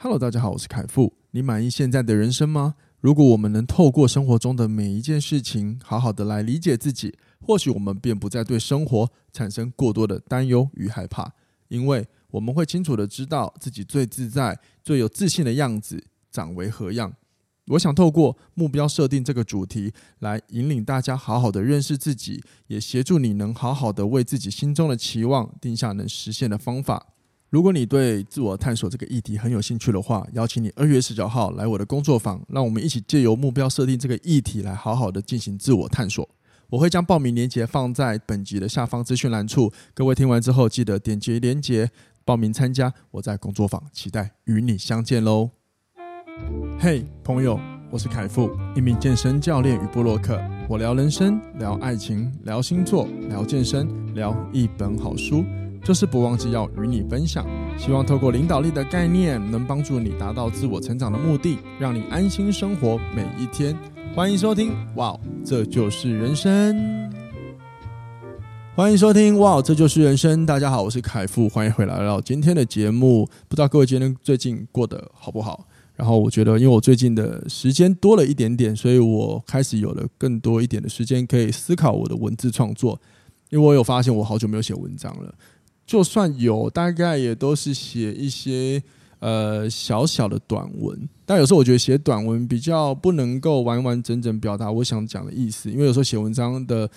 Hello，大家好，我是凯富。你满意现在的人生吗？如果我们能透过生活中的每一件事情，好好的来理解自己，或许我们便不再对生活产生过多的担忧与害怕，因为我们会清楚的知道自己最自在、最有自信的样子长为何样。我想透过目标设定这个主题，来引领大家好好的认识自己，也协助你能好好的为自己心中的期望定下能实现的方法。如果你对自我探索这个议题很有兴趣的话，邀请你二月十九号来我的工作坊，让我们一起借由目标设定这个议题来好好的进行自我探索。我会将报名链接放在本集的下方资讯栏处，各位听完之后记得点击链接报名参加。我在工作坊期待与你相见喽！嘿，朋友，我是凯富，一名健身教练与布洛克。我聊人生，聊爱情，聊星座，聊健身，聊一本好书。就是不忘记要与你分享，希望透过领导力的概念，能帮助你达到自我成长的目的，让你安心生活每一天。欢迎收听，哇，这就是人生。欢迎收听，哇，这就是人生。大家好，我是凯富，欢迎回来到今天的节目。不知道各位今天最近过得好不好？然后我觉得，因为我最近的时间多了一点点，所以我开始有了更多一点的时间可以思考我的文字创作。因为我有发现，我好久没有写文章了。就算有，大概也都是写一些呃小小的短文，但有时候我觉得写短文比较不能够完完整整表达我想讲的意思，因为有时候写文章的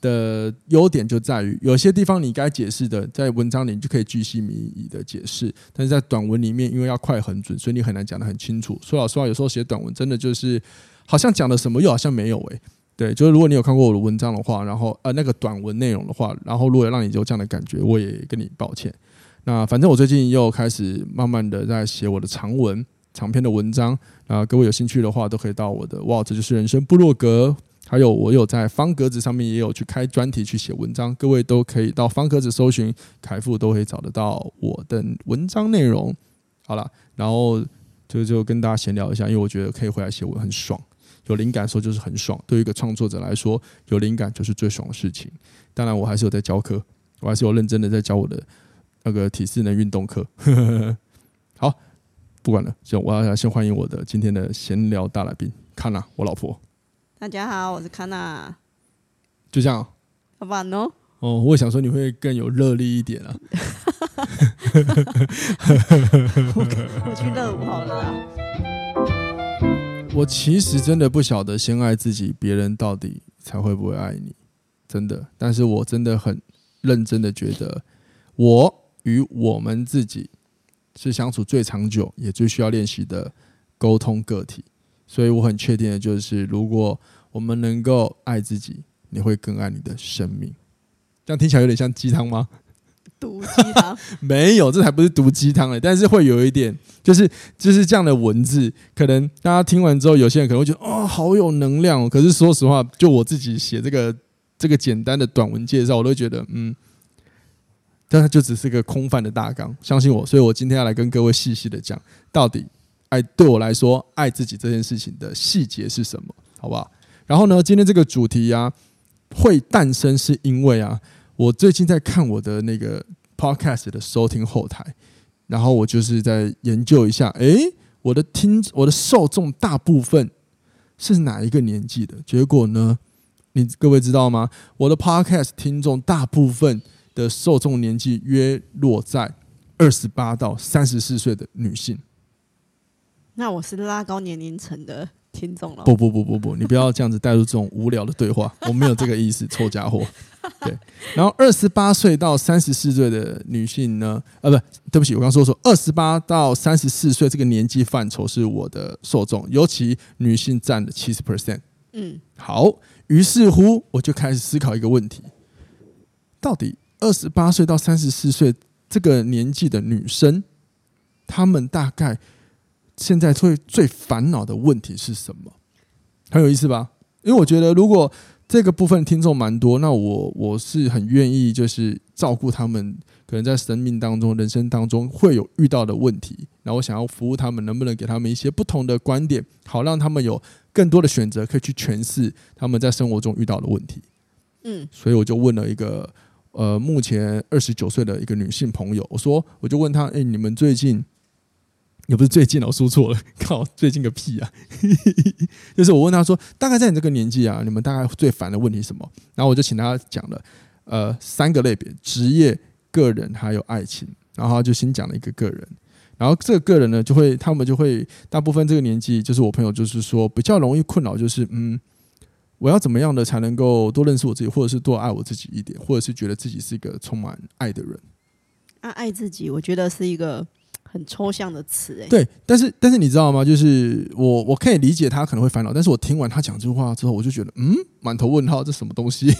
的优点就在于有些地方你该解释的，在文章里你就可以据细靡遗的解释，但是在短文里面，因为要快很准，所以你很难讲得很清楚。说老实话，有时候写短文真的就是好像讲了什么，又好像没有诶、对，就是如果你有看过我的文章的话，然后呃那个短文内容的话，然后如果让你有这样的感觉，我也跟你抱歉。那反正我最近又开始慢慢的在写我的长文、长篇的文章。啊，各位有兴趣的话，都可以到我的哇，这就是人生部落格，还有我有在方格子上面也有去开专题去写文章，各位都可以到方格子搜寻凯富，都可以找得到我的文章内容。好了，然后就就跟大家闲聊一下，因为我觉得可以回来写文很爽。有灵感的时候就是很爽，对于一个创作者来说，有灵感就是最爽的事情。当然，我还是有在教课，我还是有认真的在教我的那个体适能运动课。好，不管了，就我要先欢迎我的今天的闲聊大来宾，康娜，我老婆。大家好，我是康娜。就这样。好吧喏。哦，我想说你会更有热力一点啊。我去热舞好了啦。我其实真的不晓得先爱自己，别人到底才会不会爱你，真的。但是我真的很认真的觉得，我与我们自己是相处最长久也最需要练习的沟通个体。所以我很确定的就是，如果我们能够爱自己，你会更爱你的生命。这样听起来有点像鸡汤吗？毒鸡汤 没有，这还不是毒鸡汤哎，但是会有一点，就是就是这样的文字，可能大家听完之后，有些人可能会觉得哦，好有能量哦。可是说实话，就我自己写这个这个简单的短文介绍，我都觉得嗯，但它就只是个空泛的大纲。相信我，所以我今天要来跟各位细细的讲，到底爱对我来说，爱自己这件事情的细节是什么，好不好？然后呢，今天这个主题啊，会诞生是因为啊。我最近在看我的那个 podcast 的收听后台，然后我就是在研究一下，诶，我的听我的受众大部分是哪一个年纪的？结果呢，你各位知道吗？我的 podcast 听众大部分的受众年纪约落在二十八到三十四岁的女性。那我是拉高年龄层的。听众了，不不不不不，你不要这样子带入这种无聊的对话，我没有这个意思，臭家伙。对，然后二十八岁到三十四岁的女性呢？呃，不，对不起，我刚说说二十八到三十四岁这个年纪范畴是我的受众，尤其女性占了七十 percent。嗯，好，于是乎我就开始思考一个问题：到底二十八岁到三十四岁这个年纪的女生，她们大概？现在最最烦恼的问题是什么？很有意思吧？因为我觉得，如果这个部分听众蛮多，那我我是很愿意，就是照顾他们可能在生命当中、人生当中会有遇到的问题，然后我想要服务他们，能不能给他们一些不同的观点，好让他们有更多的选择，可以去诠释他们在生活中遇到的问题。嗯，所以我就问了一个呃，目前二十九岁的一个女性朋友，我说，我就问她，诶，你们最近？也不是最近，我说错了，靠，最近个屁啊！就是我问他说，大概在你这个年纪啊，你们大概最烦的问题是什么？然后我就请他讲了，呃，三个类别：职业、个人还有爱情。然后他就先讲了一个个人，然后这个个人呢，就会他们就会大部分这个年纪，就是我朋友就是说比较容易困扰，就是嗯。我要怎么样的才能够多认识我自己，或者是多爱我自己一点，或者是觉得自己是一个充满爱的人？啊，爱自己，我觉得是一个很抽象的词，哎。对，但是但是你知道吗？就是我我可以理解他可能会烦恼，但是我听完他讲这句话之后，我就觉得嗯，满头问号，这什么东西？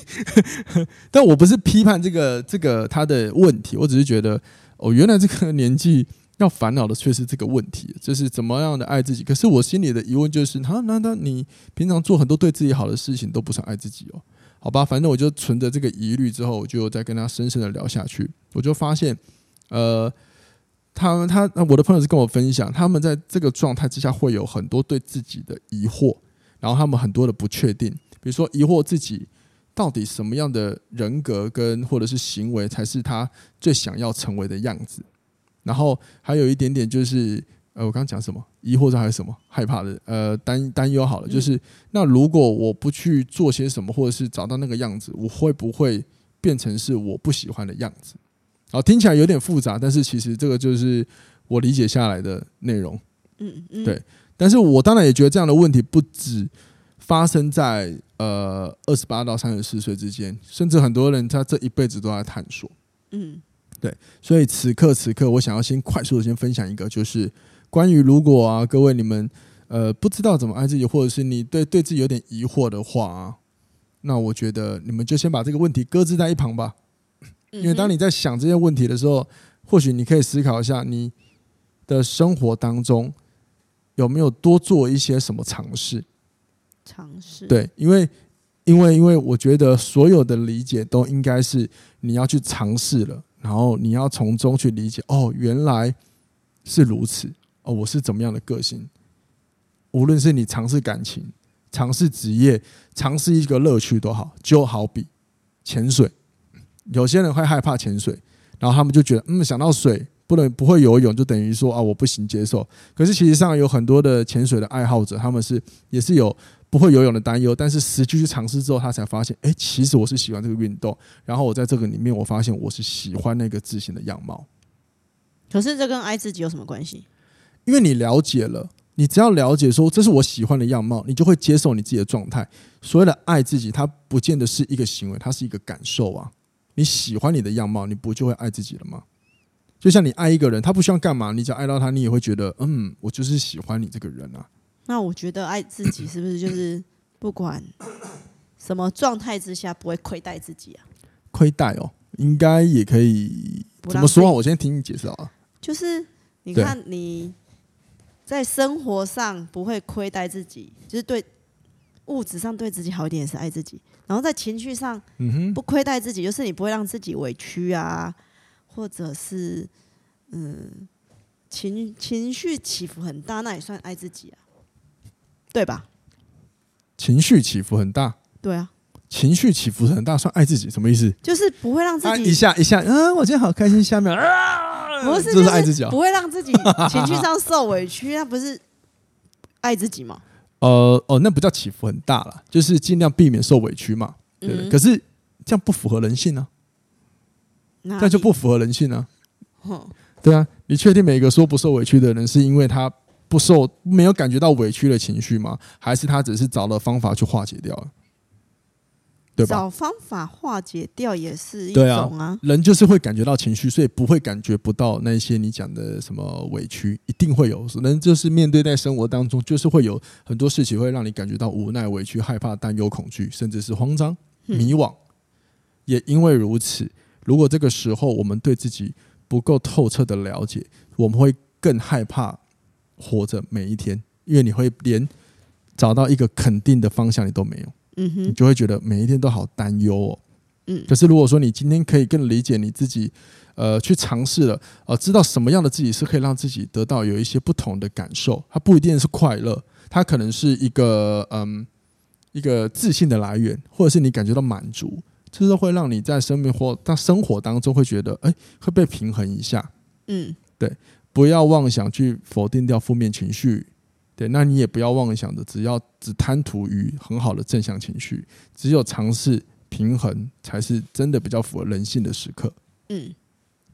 但我不是批判这个这个他的问题，我只是觉得哦，原来这个年纪。要烦恼的却是这个问题，就是怎么样的爱自己。可是我心里的疑问就是，他难道你平常做很多对自己好的事情都不算爱自己哦？好吧，反正我就存着这个疑虑之后，我就再跟他深深的聊下去。我就发现，呃，他他我的朋友是跟我分享，他们在这个状态之下会有很多对自己的疑惑，然后他们很多的不确定，比如说疑惑自己到底什么样的人格跟或者是行为才是他最想要成为的样子。然后还有一点点就是，呃，我刚刚讲什么？疑惑还是什么？害怕的，呃，担担忧好了，就是那如果我不去做些什么，或者是找到那个样子，我会不会变成是我不喜欢的样子？好，听起来有点复杂，但是其实这个就是我理解下来的内容。嗯嗯，对。但是我当然也觉得这样的问题不止发生在呃二十八到三十四岁之间，甚至很多人他这一辈子都在探索。嗯。对，所以此刻此刻，我想要先快速的先分享一个，就是关于如果啊，各位你们呃不知道怎么爱自己，或者是你对对自己有点疑惑的话啊，那我觉得你们就先把这个问题搁置在一旁吧，因为当你在想这些问题的时候，或许你可以思考一下，你的生活当中有没有多做一些什么尝试？尝试对，因为因为因为我觉得所有的理解都应该是你要去尝试了。然后你要从中去理解，哦，原来是如此，哦，我是怎么样的个性？无论是你尝试感情、尝试职业、尝试一个乐趣都好，就好比潜水，有些人会害怕潜水，然后他们就觉得，嗯，想到水不能不会游泳，就等于说啊，我不行接受。可是其实上有很多的潜水的爱好者，他们是也是有。不会游泳的担忧，但是实际去尝试之后，他才发现，哎，其实我是喜欢这个运动。然后我在这个里面，我发现我是喜欢那个自信的样貌。可是这跟爱自己有什么关系？因为你了解了，你只要了解说这是我喜欢的样貌，你就会接受你自己的状态。所谓的爱自己，它不见得是一个行为，它是一个感受啊。你喜欢你的样貌，你不就会爱自己了吗？就像你爱一个人，他不需要干嘛，你只要爱到他，你也会觉得，嗯，我就是喜欢你这个人啊。那我觉得爱自己是不是就是不管什么状态之下不会亏待自己啊？亏待哦，应该也可以怎么说啊？我先听你解释啊。就是你看你在生活上不会亏待自己，就是对物质上对自己好一点也是爱自己。然后在情绪上，不亏待自己，就是你不会让自己委屈啊，或者是嗯情情绪起伏很大，那也算爱自己啊。对吧？情绪起伏很大。对啊，情绪起伏很大，算爱自己什么意思？就是不会让自己、啊、一下一下，嗯，我今天好开心。下面啊，不是，就是爱自己，不会让自己情绪上受委屈，那不是爱自己吗？呃哦，那不叫起伏很大了，就是尽量避免受委屈嘛。对，对，嗯、可是这样不符合人性呢、啊，这样就不符合人性呢、啊。对啊，你确定每一个说不受委屈的人，是因为他？不受没有感觉到委屈的情绪吗？还是他只是找了方法去化解掉了？对吧？找方法化解掉也是一种啊，啊。人就是会感觉到情绪，所以不会感觉不到那些你讲的什么委屈，一定会有。人就是面对在生活当中，就是会有很多事情会让你感觉到无奈、委屈、害怕、担忧、恐惧，甚至是慌张、迷惘。也因为如此，如果这个时候我们对自己不够透彻的了解，我们会更害怕。活着每一天，因为你会连找到一个肯定的方向你都没有，嗯哼，你就会觉得每一天都好担忧哦，嗯。可是如果说你今天可以更理解你自己，呃，去尝试了，呃，知道什么样的自己是可以让自己得到有一些不同的感受，它不一定是快乐，它可能是一个嗯一个自信的来源，或者是你感觉到满足，这是会让你在生命或在生活当中会觉得，哎，会被平衡一下，嗯，对。不要妄想去否定掉负面情绪，对，那你也不要妄想着只要只贪图于很好的正向情绪，只有尝试平衡才是真的比较符合人性的时刻。嗯。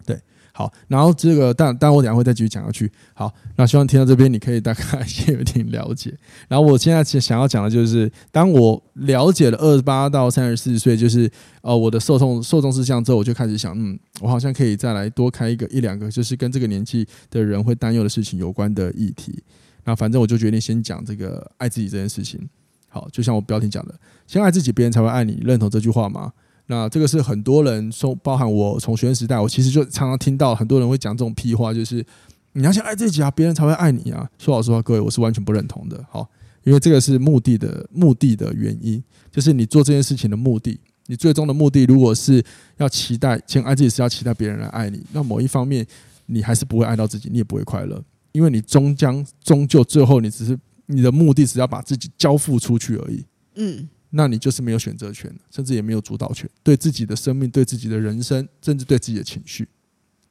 对好，然后这个，但但我等下会再继续讲下去。好，那希望听到这边，你可以大概 先有点了解。然后我现在想要讲的就是，当我了解了二十八到三十四岁，就是呃我的受众受众事项之后，我就开始想，嗯，我好像可以再来多开一个一两个，就是跟这个年纪的人会担忧的事情有关的议题。那反正我就决定先讲这个爱自己这件事情。好，就像我标题讲的，先爱自己，别人才会爱你。认同这句话吗？那这个是很多人说，包含我从学生时代，我其实就常常听到很多人会讲这种屁话，就是你要先爱自己啊，别人才会爱你啊。说老实话，各位，我是完全不认同的。好，因为这个是目的的目的的原因，就是你做这件事情的目的，你最终的目的，如果是要期待先爱自己，是要期待别人来爱你，那某一方面你还是不会爱到自己，你也不会快乐，因为你终将终究最后，你只是你的目的只要把自己交付出去而已。嗯。那你就是没有选择权，甚至也没有主导权，对自己的生命、对自己的人生，甚至对自己的情绪。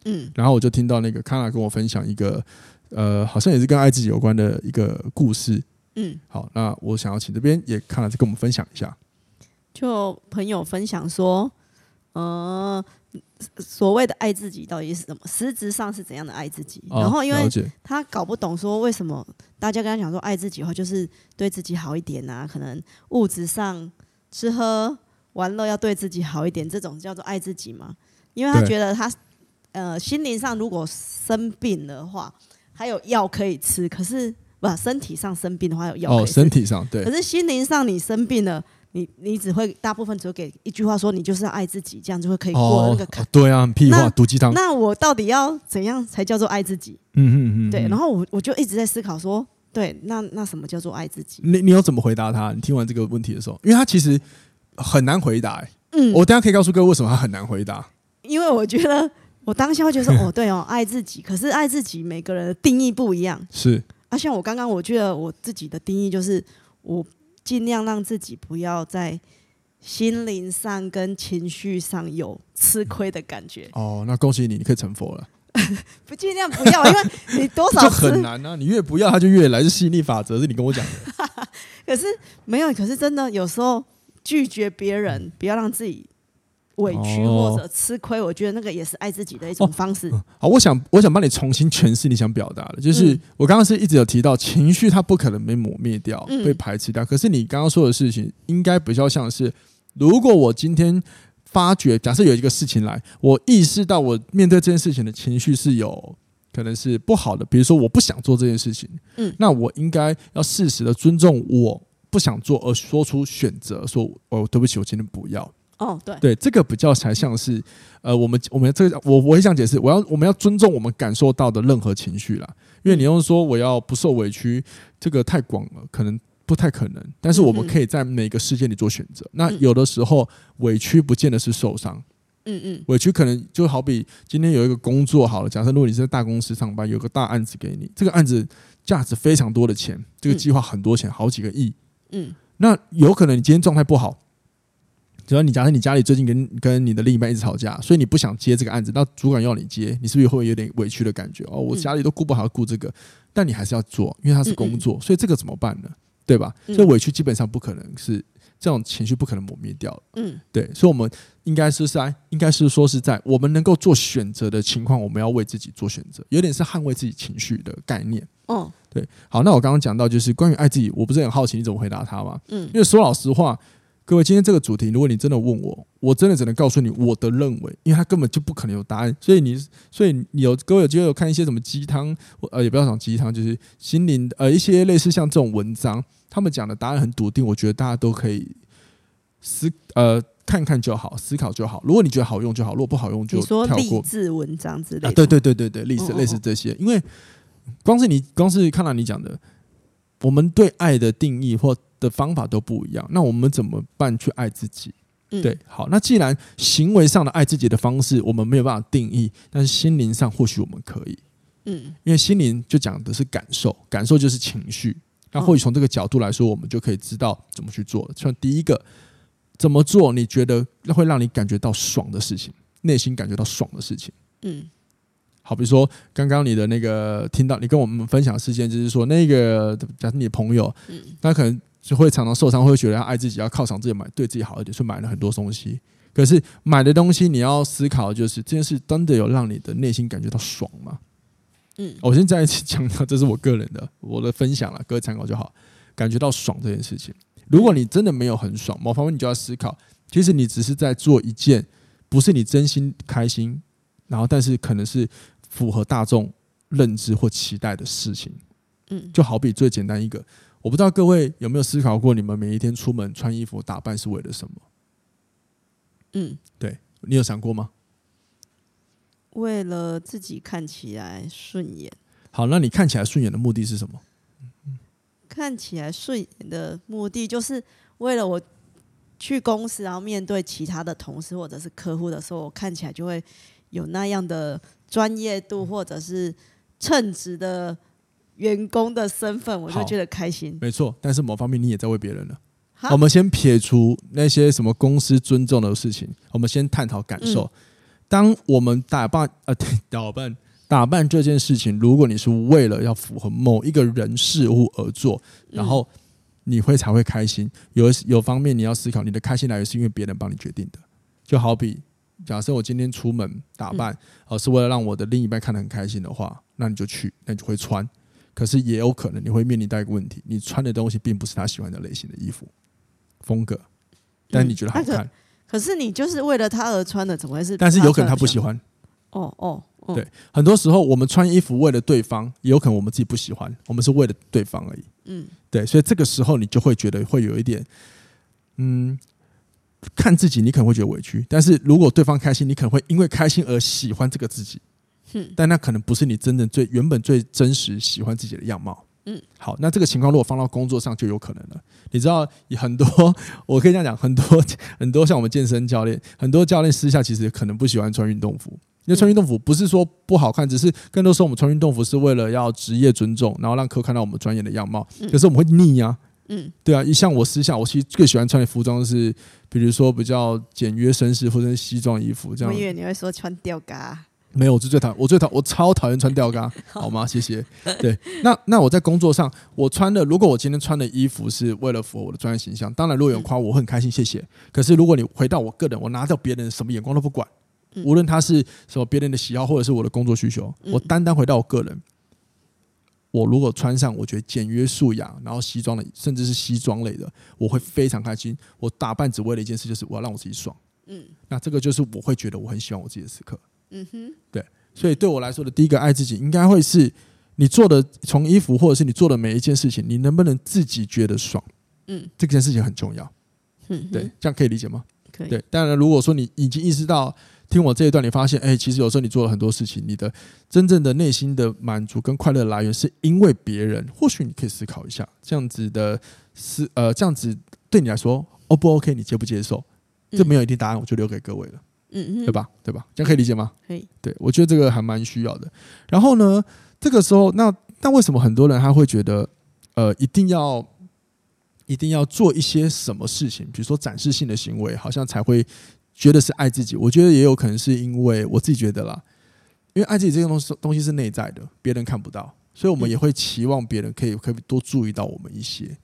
嗯，然后我就听到那个康娜跟我分享一个，呃，好像也是跟爱自己有关的一个故事。嗯，好，那我想要请这边也康娜再跟我们分享一下。就朋友分享说，呃。所谓的爱自己到底是什么？实质上是怎样的爱自己？哦、然后，因为他搞不懂说为什么大家跟他讲说爱自己的话，就是对自己好一点啊，可能物质上吃喝玩乐要对自己好一点，这种叫做爱自己嘛？因为他觉得他呃心灵上如果生病的话，还有药可以吃，可是不身体上生病的话有药哦，身体上对，可是心灵上你生病了。你你只会大部分只会给一句话说，你就是要爱自己，这样就会可以过那个坎。哦。对啊，屁话，毒鸡汤。那我到底要怎样才叫做爱自己？嗯嗯嗯。对，然后我我就一直在思考说，对，那那什么叫做爱自己？你你有怎么回答他？你听完这个问题的时候，因为他其实很难回答，欸。嗯，我等下可以告诉各位为什么他很难回答。因为我觉得我当下会觉得说，哦，对哦，爱自己。可是爱自己，每个人的定义不一样。是啊，像我刚刚，我觉得我自己的定义就是，我尽量让自己不要在。心灵上跟情绪上有吃亏的感觉哦，那恭喜你，你可以成佛了。不尽量不要，因为你多少就很难啊！你越不要，它就越来，是吸引力法则，是你跟我讲的。可是没有，可是真的有时候拒绝别人，不要让自己委屈或者吃亏，我觉得那个也是爱自己的一种方式。哦、好，我想我想帮你重新诠释你想表达的，就是、嗯、我刚刚是一直有提到情绪，它不可能被抹灭掉、被排斥掉。嗯、可是你刚刚说的事情，应该比较像是。如果我今天发觉，假设有一个事情来，我意识到我面对这件事情的情绪是有可能是不好的，比如说我不想做这件事情，嗯，那我应该要适时的尊重我不想做，而说出选择，说哦，对不起，我今天不要。哦，对，对，这个比较才像是呃，我们我们这个我我会这样解释，我要我们要尊重我们感受到的任何情绪啦，因为你用说我要不受委屈，这个太广了，可能。不太可能，但是我们可以在每个事件里做选择。那有的时候委屈不见得是受伤，嗯嗯，委屈可能就好比今天有一个工作好了，假设如果你是在大公司上班，有个大案子给你，这个案子价值非常多的钱，这个计划很多钱，好几个亿，嗯，那有可能你今天状态不好，只要你假设你家里最近跟跟你的另一半一直吵架，所以你不想接这个案子，那主管要你接，你是不是会有点委屈的感觉？哦，我家里都顾不好顾这个，但你还是要做，因为它是工作，所以这个怎么办呢？对吧？所以委屈基本上不可能是这种情绪，不可能磨灭掉。嗯，对，所以我们应该是在，应该是说是在我们能够做选择的情况，我们要为自己做选择，有点是捍卫自己情绪的概念。哦，对。好，那我刚刚讲到就是关于爱自己，我不是很好奇你怎么回答他吗？嗯，因为说老实话。各位，今天这个主题，如果你真的问我，我真的只能告诉你我的认为，因为它根本就不可能有答案。所以你，所以你有各位有机会有看一些什么鸡汤，呃，也不要讲鸡汤，就是心灵呃一些类似像这种文章，他们讲的答案很笃定，我觉得大家都可以思呃看看就好，思考就好。如果你觉得好用就好，如果不好用就跳过。励志文章之类的，对对对对对，类似类似这些，因为光是你光是看到你讲的，我们对爱的定义或。的方法都不一样，那我们怎么办去爱自己？嗯、对，好，那既然行为上的爱自己的方式我们没有办法定义，但是心灵上或许我们可以，嗯，因为心灵就讲的是感受，感受就是情绪，那或许从这个角度来说，我们就可以知道怎么去做。像第一个，怎么做你觉得会让你感觉到爽的事情，内心感觉到爽的事情，嗯，好，比如说刚刚你的那个听到你跟我们分享事件，就是说那个假设你的朋友，嗯，他可能就会常常受伤，会觉得要爱自己，要犒赏自己，买对自己好一点，所以买了很多东西。可是买的东西你要思考，就是这件事真的有让你的内心感觉到爽吗？嗯，我先再一次强调，这是我个人的我的分享了，各位参考就好。感觉到爽这件事情，如果你真的没有很爽，某方面你就要思考，其实你只是在做一件不是你真心开心，然后但是可能是。符合大众认知或期待的事情，嗯，就好比最简单一个，我不知道各位有没有思考过，你们每一天出门穿衣服打扮是为了什么？嗯，对，你有想过吗？为了自己看起来顺眼。好，那你看起来顺眼的目的是什么？看起来顺眼的目的就是为了我去公司，然后面对其他的同事或者是客户的时候，我看起来就会有那样的。专业度或者是称职的员工的身份，我就觉得开心。没错，但是某方面你也在为别人了。我们先撇除那些什么公司尊重的事情，我们先探讨感受。当我们打扮呃 打扮打扮这件事情，如果你是为了要符合某一个人事物而做，然后你会才会开心。有有方面你要思考，你的开心来源是因为别人帮你决定的，就好比。假设我今天出门打扮，而是为了让我的另一半看得很开心的话，那你就去，那你就会穿。可是也有可能你会面临到一个问题，你穿的东西并不是他喜欢的类型的衣服风格，但你觉得好看。可是你就是为了他而穿的，怎么会是？但是有可能他不喜欢。哦哦，对，很多时候我们穿衣服为了对方，也有可能我们自己不喜欢，我们是为了对方而已。嗯，对，所以这个时候你就会觉得会有一点，嗯。看自己，你可能会觉得委屈；但是如果对方开心，你可能会因为开心而喜欢这个自己。但那可能不是你真正最原本最真实喜欢自己的样貌。嗯，好，那这个情况如果放到工作上就有可能了。你知道，很多 我可以这样讲，很多很多像我们健身教练，很多教练私下其实可能不喜欢穿运动服，因为穿运动服不是说不好看，只是更多时候我们穿运动服是为了要职业尊重，然后让客户看到我们专业的样貌。可是我们会腻啊。嗯，对啊，一像我私下，我其实最喜欢穿的服装是，比如说比较简约绅士或者是西装衣服这样。我以为你会说穿吊嘎。没有，我最讨厌，我最讨，我超讨厌穿吊嘎，好吗？谢谢。对，那那我在工作上，我穿的，如果我今天穿的衣服是为了符合我的专业形象，当然如果有人夸我，我很开心，谢谢。可是如果你回到我个人，我拿掉别人什么眼光都不管，无论他是什么别人的喜好或者是我的工作需求，我单单回到我个人。我如果穿上我觉得简约素雅，然后西装的，甚至是西装类的，我会非常开心。我打扮只为了一件事，就是我要让我自己爽。嗯，那这个就是我会觉得我很喜欢我自己的时刻。嗯哼，对，所以对我来说的第一个爱自己，应该会是你做的从衣服或者是你做的每一件事情，你能不能自己觉得爽？嗯，这件事情很重要。嗯，对，这样可以理解吗？可以。对，当然如果说你已经意识到。听我这一段，你发现，哎，其实有时候你做了很多事情，你的真正的内心的满足跟快乐来源是因为别人。或许你可以思考一下，这样子的思，呃，这样子对你来说，O 不 OK？你接不接受？这没有一定答案，我就留给各位了，嗯，对吧？对吧？这样可以理解吗？可以。对，我觉得这个还蛮需要的。然后呢，这个时候，那那为什么很多人他会觉得，呃，一定要一定要做一些什么事情，比如说展示性的行为，好像才会。觉得是爱自己，我觉得也有可能是因为我自己觉得啦，因为爱自己这个东西东西是内在的，别人看不到，所以我们也会期望别人可以可以多注意到我们一些。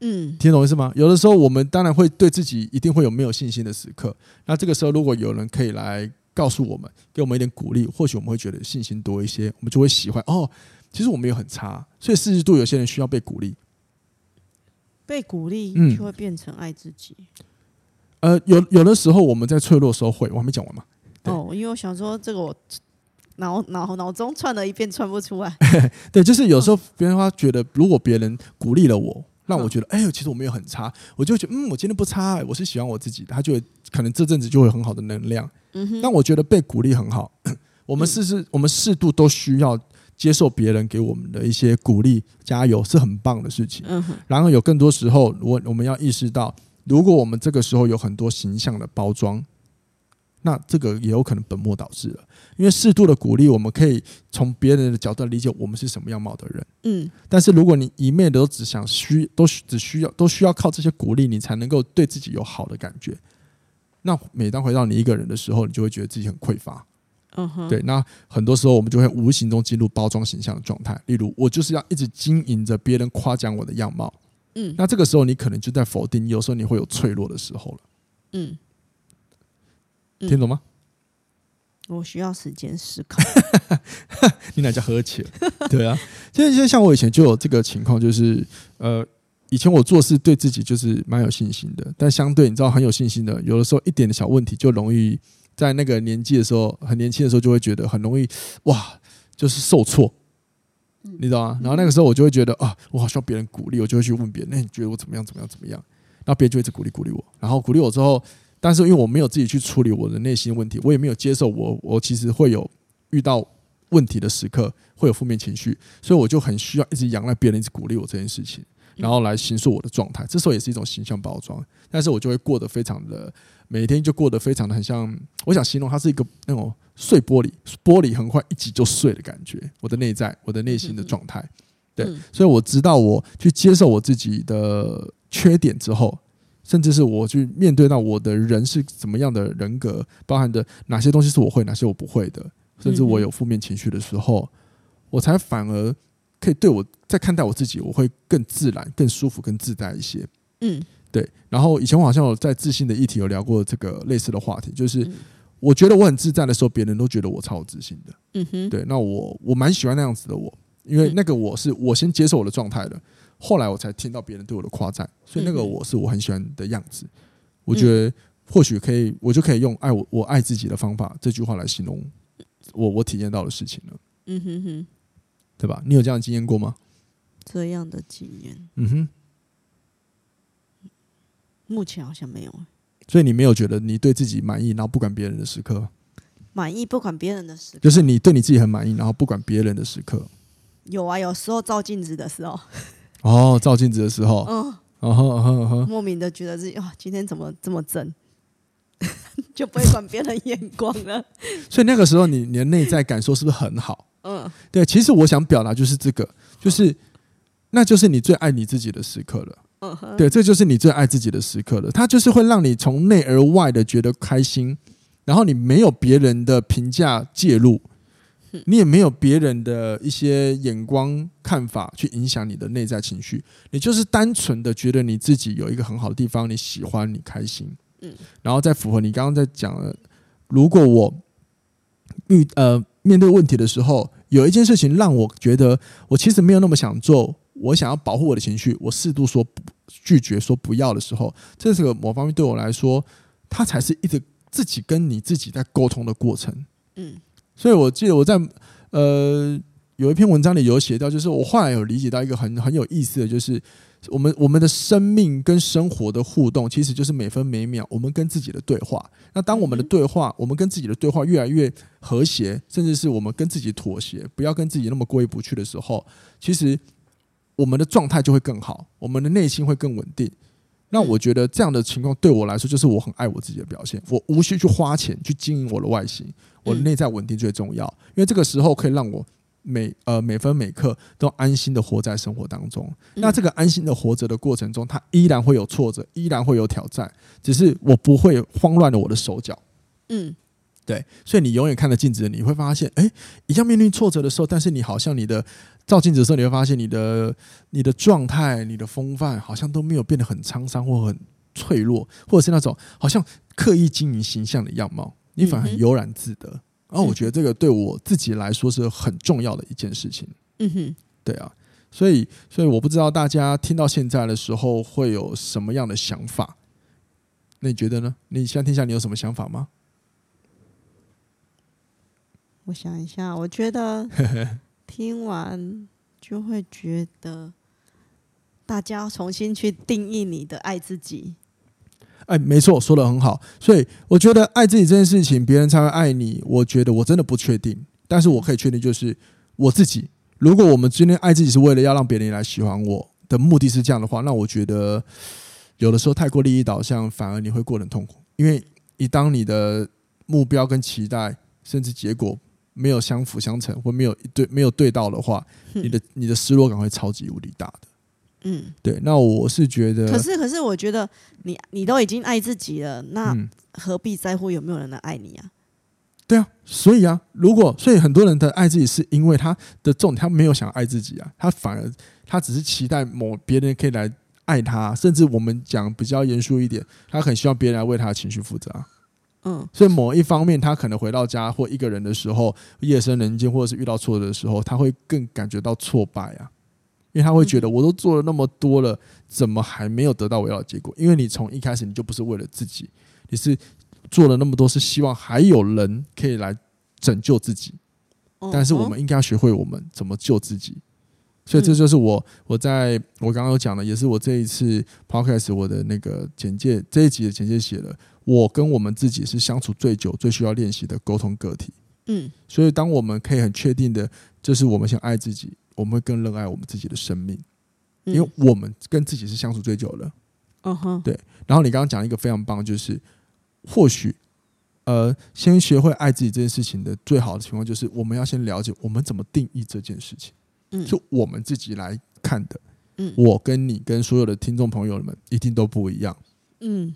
嗯，听懂意思吗？有的时候我们当然会对自己一定会有没有信心的时刻，那这个时候如果有人可以来告诉我们，给我们一点鼓励，或许我们会觉得信心多一些，我们就会喜欢哦。其实我们也很差，所以四十度有些人需要被鼓励，被鼓励就会变成爱自己。嗯呃，有有的时候我们在脆弱的时候会，我还没讲完嘛。哦，因为我想说这个我脑脑脑中串了一遍串不出来。对，就是有时候别人他觉得，如果别人鼓励了我，让我觉得，哎呦，其实我没有很差，我就觉得，嗯，我今天不差，欸，我是喜欢我自己的，他就会可能这阵子就会有很好的能量。嗯哼。但我觉得被鼓励很好，我们适适，我们适度都需要接受别人给我们的一些鼓励，加油是很棒的事情。嗯哼。然后有更多时候，我我们要意识到。如果我们这个时候有很多形象的包装，那这个也有可能本末倒置了。因为适度的鼓励，我们可以从别人的角度理解我们是什么样貌的人。嗯。但是如果你一昧的都只想需，都只需要都需要靠这些鼓励，你才能够对自己有好的感觉。那每当回到你一个人的时候，你就会觉得自己很匮乏。嗯哼，对，那很多时候我们就会无形中进入包装形象的状态。例如，我就是要一直经营着别人夸奖我的样貌。嗯，那这个时候你可能就在否定，有时候你会有脆弱的时候了。嗯，听懂吗？我需要时间思考。你哪叫喝起了？对啊，现在像我以前就有这个情况，就是呃，以前我做事对自己就是蛮有信心的，但相对你知道很有信心的，有的时候一点的小问题就容易。在那个年纪的时候，很年轻的时候，就会觉得很容易哇，就是受挫，你知道吗？然后那个时候我就会觉得啊，我好需要别人鼓励，我就会去问别人，那你觉得我怎么样？怎么样？怎么样？然后别人就一直鼓励鼓励我，然后鼓励我之后，但是因为我没有自己去处理我的内心问题，我也没有接受我我其实会有遇到问题的时刻，会有负面情绪，所以我就很需要一直仰赖别人一直鼓励我这件事情，然后来形塑我的状态。这时候也是一种形象包装，但是我就会过得非常的。每天就过得非常的很像，我想形容它是一个那种碎玻璃，玻璃很快一挤就碎的感觉。我的内在，我的内心的状态，对，所以我知道我去接受我自己的缺点之后，甚至是我去面对到我的人是怎么样的人格，包含的哪些东西是我会，哪些我不会的，甚至我有负面情绪的时候，我才反而可以对我在看待我自己，我会更自然、更舒服、更自在一些。嗯。对，然后以前我好像有在自信的议题有聊过这个类似的话题，就是我觉得我很自在的时候，别人都觉得我超有自信的。嗯哼，对，那我我蛮喜欢那样子的我，因为那个我是我先接受我的状态的，后来我才听到别人对我的夸赞，所以那个我是我很喜欢的样子。我觉得或许可以，我就可以用爱我我爱自己的方法这句话来形容我我体验到的事情了。嗯哼哼，对吧？你有这样的经验过吗？这样的经验，嗯哼。目前好像没有，所以你没有觉得你对自己满意，然后不管别人的时刻，满意不管别人的时刻，就是你对你自己很满意，然后不管别人的时刻。有啊，有时候照镜子的时候，哦，照镜子的时候，嗯，哦呵呵呵，莫名的觉得自己哇，今天怎么这么正，就不会管别人眼光了。所以那个时候你，你你的内在感受是不是很好？嗯，对，其实我想表达就是这个，就是那就是你最爱你自己的时刻了。嗯哼，对，这就是你最爱自己的时刻了。它就是会让你从内而外的觉得开心，然后你没有别人的评价介入，你也没有别人的一些眼光看法去影响你的内在情绪，你就是单纯的觉得你自己有一个很好的地方，你喜欢，你开心，嗯，然后再符合你刚刚在讲的，如果我遇呃面对问题的时候，有一件事情让我觉得我其实没有那么想做。我想要保护我的情绪，我适度说不拒绝，说不要的时候，这是个某方面对我来说，它才是一直自己跟你自己在沟通的过程。嗯，所以我记得我在呃有一篇文章里有写到，就是我后来有理解到一个很很有意思的就是，我们我们的生命跟生活的互动，其实就是每分每秒我们跟自己的对话。那当我们的对话，我们跟自己的对话越来越和谐，甚至是我们跟自己妥协，不要跟自己那么过意不去的时候，其实。我们的状态就会更好，我们的内心会更稳定。那我觉得这样的情况对我来说，就是我很爱我自己的表现。我无需去花钱去经营我的外形，我的内在稳定最重要。因为这个时候可以让我每呃每分每刻都安心的活在生活当中。那这个安心的活着的过程中，它依然会有挫折，依然会有挑战，只是我不会慌乱了我的手脚。嗯。对，所以你永远看着镜子，你会发现，哎，一样面临挫折的时候，但是你好像你的照镜子的时候，你会发现你的你的状态、你的风范，好像都没有变得很沧桑或很脆弱，或者是那种好像刻意经营形象的样貌，你反而很悠然自得。然后我觉得这个对我自己来说是很重要的一件事情。嗯哼，对啊，所以所以我不知道大家听到现在的时候会有什么样的想法？那你觉得呢？你现在听下，你有什么想法吗？我想一下，我觉得 听完就会觉得大家要重新去定义你的爱自己。哎，没错，说的很好。所以我觉得爱自己这件事情，别人才会爱你。我觉得我真的不确定，但是我可以确定，就是我自己。如果我们今天爱自己是为了要让别人来喜欢我的目的是这样的话，那我觉得有的时候太过利益导向，反而你会过得很痛苦。因为一当你的目标跟期待，甚至结果。没有相辅相成，或没有对没有对到的话，你的你的失落感会超级无敌大的。嗯，对。那我是觉得，可是可是我觉得你你都已经爱自己了，那何必在乎有没有人来爱你啊？对啊，所以啊，如果所以很多人的爱自己是因为他的重点，他没有想爱自己啊，他反而他只是期待某别人可以来爱他，甚至我们讲比较严肃一点，他很希望别人来为他的情绪负责。嗯，所以某一方面，他可能回到家或一个人的时候，夜深人静，或者是遇到挫折的时候，他会更感觉到挫败啊，因为他会觉得我都做了那么多了，怎么还没有得到我要的结果？因为你从一开始你就不是为了自己，你是做了那么多，是希望还有人可以来拯救自己。但是我们应该要学会我们怎么救自己。所以这就是我我在我刚刚有讲的，也是我这一次 podcast 我的那个简介这一集的简介写了。我跟我们自己是相处最久、最需要练习的沟通个体。嗯，所以当我们可以很确定的，就是我们想爱自己，我们会更热爱我们自己的生命，因为我们跟自己是相处最久的。嗯哼，对。然后你刚刚讲一个非常棒，就是或许，呃，先学会爱自己这件事情的最好的情况，就是我们要先了解我们怎么定义这件事情。嗯，就我们自己来看的。嗯，我跟你跟所有的听众朋友们一定都不一样。嗯。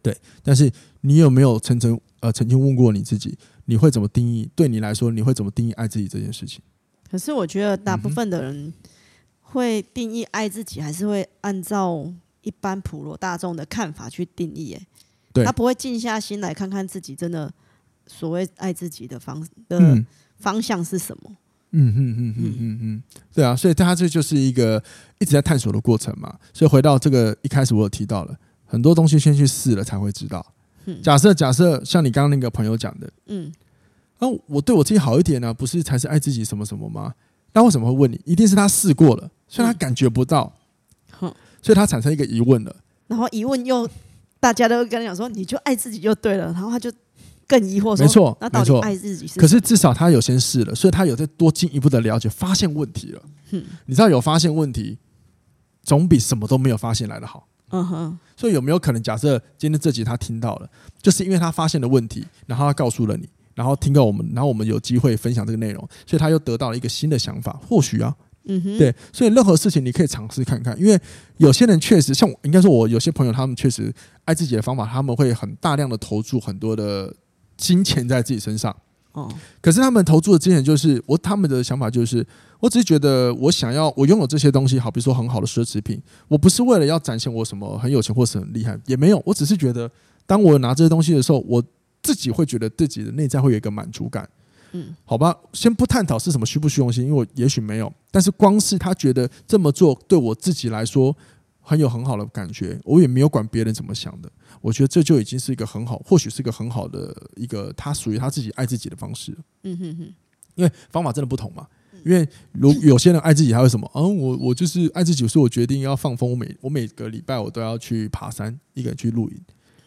对，但是你有没有曾曾呃曾经问过你自己，你会怎么定义？对你来说，你会怎么定义爱自己这件事情？可是我觉得大部分的人会定义爱自己，还是会按照一般普罗大众的看法去定义。哎，对，他不会静下心来看看自己真的所谓爱自己的方的方向是什么？嗯嗯嗯嗯嗯嗯，对啊，所以他这就是一个一直在探索的过程嘛。所以回到这个一开始，我有提到了。很多东西先去试了才会知道。假设假设像你刚刚那个朋友讲的，嗯，啊，我对我自己好一点呢，啊，不是才是爱自己什么什么吗？那为什么会问你？一定是他试过了，所以他感觉不到，所以他产生一个疑问了。然后疑问又大家都跟他讲说，你就爱自己就对了。然后他就更疑惑说，没错，那到底爱自己是？可是至少他有先试了，所以他有再多进一步的了解，发现问题了。你知道有发现问题，总比什么都没有发现来的好。嗯哼，所以有没有可能假设今天这集他听到了，就是因为他发现了问题，然后他告诉了你，然后听到我们，然后我们有机会分享这个内容，所以他又得到了一个新的想法。或许啊，嗯哼，对，所以任何事情你可以尝试看看，因为有些人确实像我，应该说我有些朋友，他们确实爱自己的方法，他们会很大量的投注很多的金钱在自己身上。哦，可是他们投注的金钱就是我，他们的想法就是。我只是觉得，我想要我拥有这些东西，好比说很好的奢侈品，我不是为了要展现我什么很有钱或是很厉害，也没有。我只是觉得，当我拿这些东西的时候，我自己会觉得自己的内在会有一个满足感。嗯，好吧，先不探讨是什么虚不虚荣心，因为我也许没有，但是光是他觉得这么做对我自己来说很有很好的感觉，我也没有管别人怎么想的。我觉得这就已经是一个很好，或许是一个很好的一个他属于他自己爱自己的方式。嗯哼哼，因为方法真的不同嘛。因为如有些人爱自己，还有什么？嗯，我我就是爱自己，所以我决定要放风。我每我每个礼拜我都要去爬山，一个人去露营。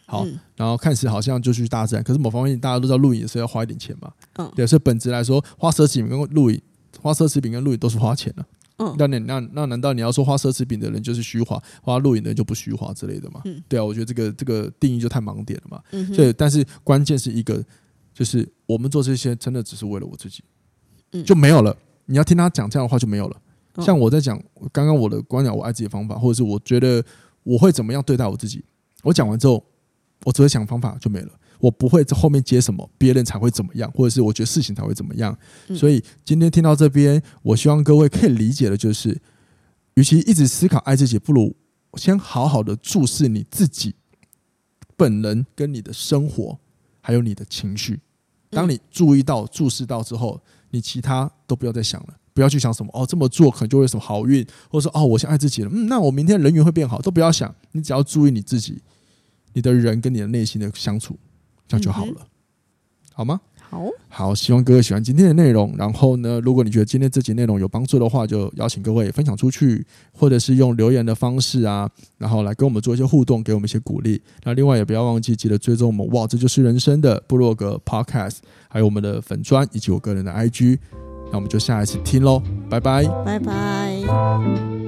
好，然后看似好像就去大自然，可是某方面大家都知道露营也是要花一点钱嘛。嗯，对，所以本质来说，花奢侈品跟露营，花奢侈品跟露营都是花钱的。嗯，那那那那难道你要说花奢侈品的人就是虚华，花露营的人就不虚华之类的吗？嗯，对啊，我觉得这个这个定义就太盲点了嘛。嗯，所以但是关键是一个，就是我们做这些真的只是为了我自己，嗯，就没有了。你要听他讲这样的话就没有了。像我在讲刚刚我的观点，我爱自己的方法，或者是我觉得我会怎么样对待我自己。我讲完之后，我只会想方法就没了。我不会在后面接什么，别人才会怎么样，或者是我觉得事情才会怎么样。所以今天听到这边，我希望各位可以理解的就是，与其一直思考爱自己，不如先好好的注视你自己本人跟你的生活，还有你的情绪。当你注意到、注视到之后，你其他都不要再想了，不要去想什么哦，这么做可能就会有什么好运，或者说哦，我先爱自己了，嗯，那我明天人缘会变好，都不要想，你只要注意你自己，你的人跟你的内心的相处，这样就好了，嗯、好吗？好，好，希望各位喜欢今天的内容。然后呢，如果你觉得今天这集内容有帮助的话，就邀请各位分享出去，或者是用留言的方式啊，然后来跟我们做一些互动，给我们一些鼓励。那另外也不要忘记记得追踪我们哇，这就是人生的部落格 Podcast，还有我们的粉砖以及我个人的 IG。那我们就下一次听喽，拜拜，拜拜。